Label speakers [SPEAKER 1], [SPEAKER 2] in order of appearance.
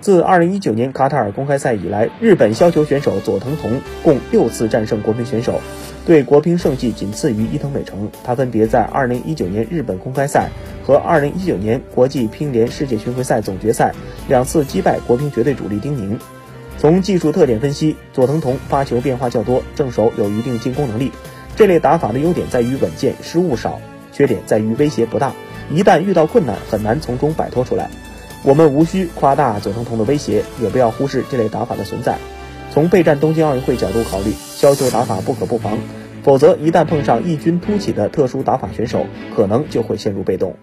[SPEAKER 1] 自2019年卡塔尔公开赛以来，日本削球选手佐藤瞳共六次战胜国乒选手，对国乒胜绩仅次于伊藤美诚。他分别在2019年日本公开赛和2019年国际乒联世界巡回赛总决赛两次击败国乒绝对主力丁宁。从技术特点分析，佐藤瞳发球变化较多，正手有一定进攻能力。这类打法的优点在于稳健，失误少；缺点在于威胁不大，一旦遇到困难，很难从中摆脱出来。我们无需夸大佐藤同的威胁，也不要忽视这类打法的存在。从备战东京奥运会角度考虑，削球打法不可不防，否则一旦碰上异军突起的特殊打法选手，可能就会陷入被动。